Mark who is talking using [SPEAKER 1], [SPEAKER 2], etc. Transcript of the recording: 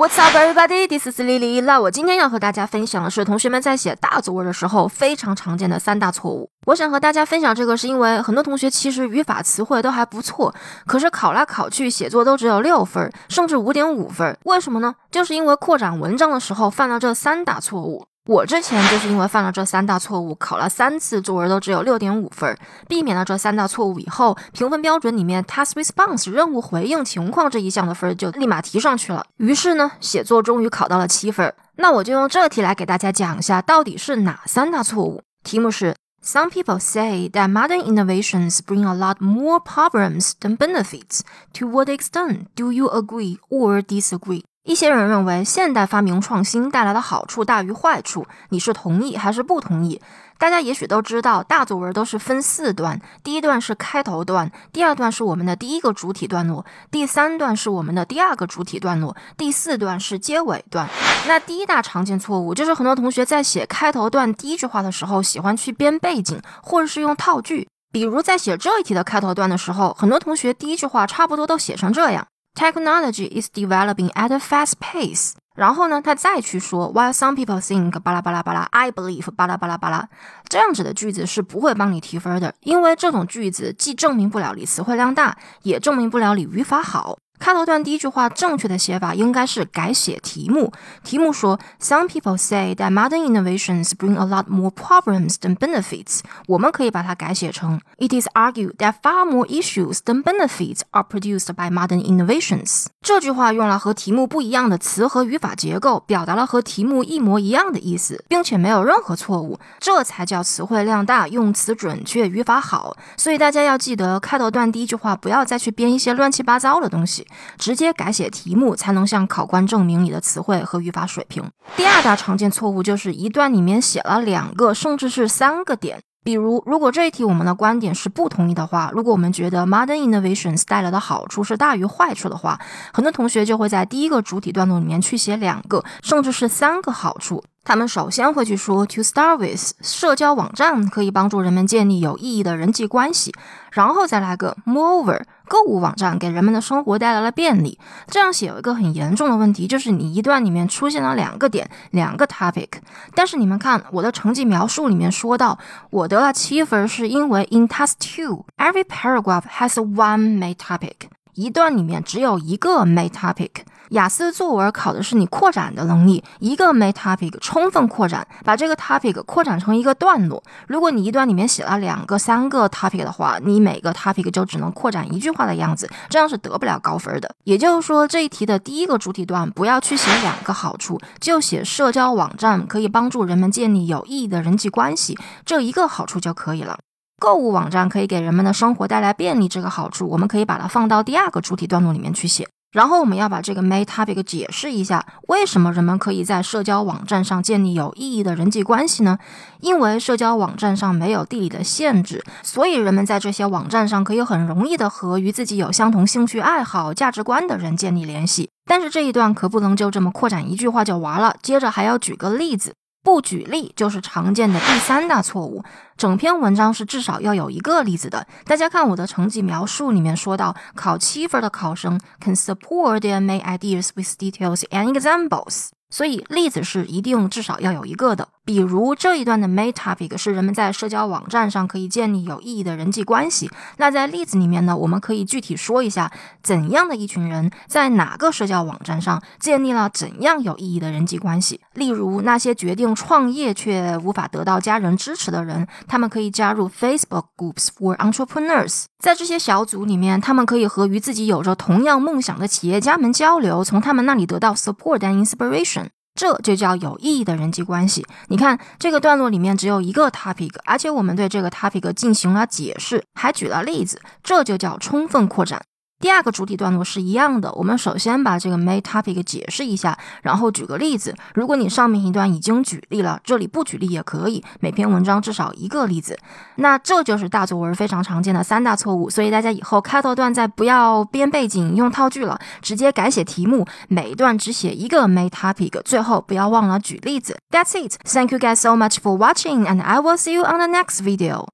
[SPEAKER 1] What's up, everybody? This is Lily. 那我今天要和大家分享的是同学们在写大作文的时候非常常见的三大错误。我想和大家分享这个，是因为很多同学其实语法词汇都还不错，可是考来考去写作都只有六分，甚至五点五分。为什么呢？就是因为扩展文章的时候犯了这三大错误。我之前就是因为犯了这三大错误，考了三次作文都只有六点五分。避免了这三大错误以后，评分标准里面 task response 任务回应情况这一项的分就立马提上去了。于是呢，写作终于考到了七分。那我就用这题来给大家讲一下，到底是哪三大错误。题目是：Some people say that modern innovations bring a lot more problems than benefits. To what extent do you agree or disagree? 一些人认为现代发明创新带来的好处大于坏处，你是同意还是不同意？大家也许都知道，大作文都是分四段，第一段是开头段，第二段是我们的第一个主体段落，第三段是我们的第二个主体段落，第四段是结尾段。那第一大常见错误就是很多同学在写开头段第一句话的时候，喜欢去编背景，或者是用套句。比如在写这一题的开头段的时候，很多同学第一句话差不多都写成这样。Technology is developing at a fast pace。然后呢，他再去说，While some people think 巴拉巴拉巴拉，I believe 巴拉巴拉巴拉，这样子的句子是不会帮你提分的，因为这种句子既证明不了你词汇量大，也证明不了你语法好。开头段第一句话正确的写法应该是改写题目。题目说，Some people say that modern innovations bring a lot more problems than benefits。我们可以把它改写成，It is argued that far more issues than benefits are produced by modern innovations。这句话用了和题目不一样的词和语法结构，表达了和题目一模一样的意思，并且没有任何错误，这才叫词汇量大、用词准确、语法好。所以大家要记得，开头段第一句话不要再去编一些乱七八糟的东西。直接改写题目，才能向考官证明你的词汇和语法水平。第二大常见错误就是一段里面写了两个，甚至是三个点。比如，如果这一题我们的观点是不同意的话，如果我们觉得 modern innovations 带来的好处是大于坏处的话，很多同学就会在第一个主体段落里面去写两个，甚至是三个好处。他们首先会去说，to start with，社交网站可以帮助人们建立有意义的人际关系，然后再来个 moreover，购物网站给人们的生活带来了便利。这样写有一个很严重的问题，就是你一段里面出现了两个点，两个 topic，但是你们看我的成绩描述里面说到，我得了七分，是因为 in task two，every paragraph has one main topic，一段里面只有一个 main topic。雅思作文考的是你扩展的能力，一个 main topic 充分扩展，把这个 topic 扩展成一个段落。如果你一段里面写了两个、三个 topic 的话，你每个 topic 就只能扩展一句话的样子，这样是得不了高分的。也就是说，这一题的第一个主体段不要去写两个好处，就写社交网站可以帮助人们建立有意义的人际关系这一个好处就可以了。购物网站可以给人们的生活带来便利这个好处，我们可以把它放到第二个主体段落里面去写。然后我们要把这个 main topic 解释一下，为什么人们可以在社交网站上建立有意义的人际关系呢？因为社交网站上没有地理的限制，所以人们在这些网站上可以很容易的和与自己有相同兴趣爱好、价值观的人建立联系。但是这一段可不能就这么扩展一句话就完了，接着还要举个例子。不举例就是常见的第三大错误。整篇文章是至少要有一个例子的。大家看我的成绩描述里面说到，考七分的考生 can support their main ideas with details and examples。所以例子是一定至少要有一个的。比如这一段的 main topic 是人们在社交网站上可以建立有意义的人际关系。那在例子里面呢，我们可以具体说一下怎样的一群人在哪个社交网站上建立了怎样有意义的人际关系。例如那些决定创业却无法得到家人支持的人，他们可以加入 Facebook groups for entrepreneurs。在这些小组里面，他们可以和与自己有着同样梦想的企业家们交流，从他们那里得到 support and inspiration。这就叫有意义的人际关系。你看这个段落里面只有一个 topic，而且我们对这个 topic 进行了解释，还举了例子，这就叫充分扩展。第二个主体段落是一样的，我们首先把这个 main topic 解释一下，然后举个例子。如果你上面一段已经举例了，这里不举例也可以，每篇文章至少一个例子。那这就是大作文非常常见的三大错误，所以大家以后开头段再不要编背景、用套句了，直接改写题目，每一段只写一个 main topic，最后不要忘了举例子。That's it. Thank you guys so much for watching, and I will see you on the next video.